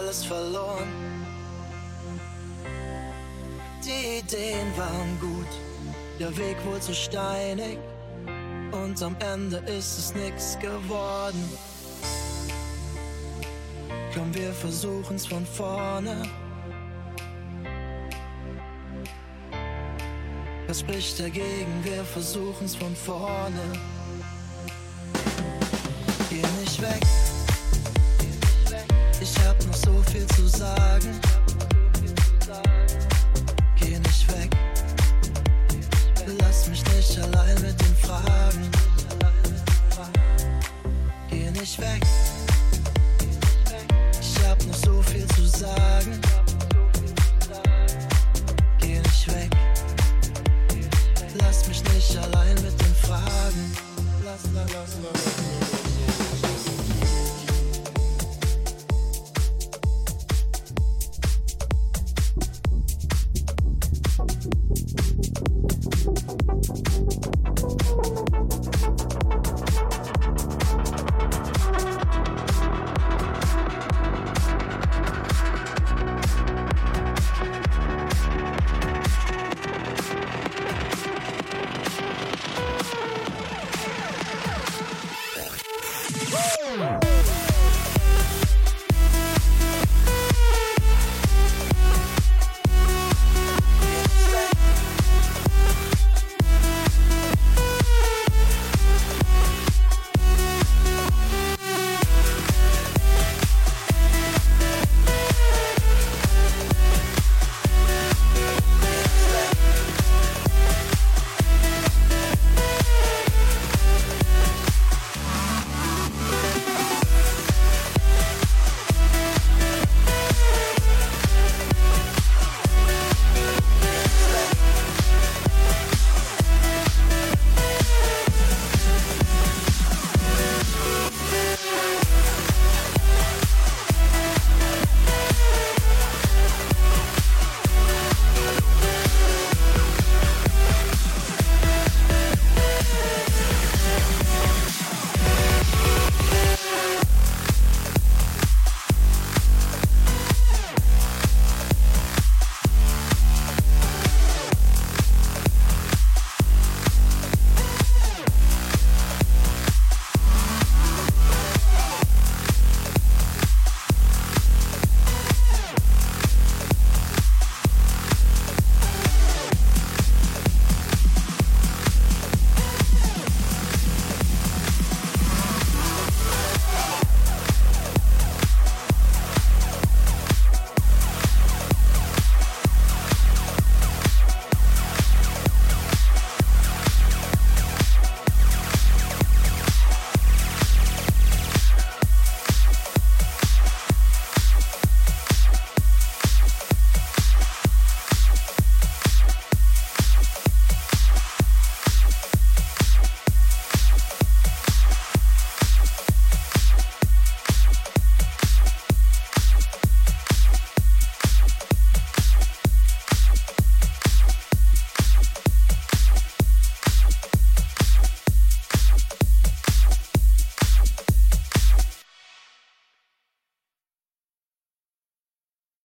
alles verloren. Die Ideen waren gut, der Weg wohl zu steinig. Und am Ende ist es nix geworden. Komm, wir versuchen's von vorne. Was spricht dagegen? Wir versuchen's von vorne. Geh nicht weg viel zu sagen. Geh nicht weg, lass mich nicht allein mit den Fragen. Geh nicht weg, ich hab noch so viel zu sagen. Geh nicht weg, lass mich nicht allein mit den Fragen. Lass, lass, lass, lass. Yeah.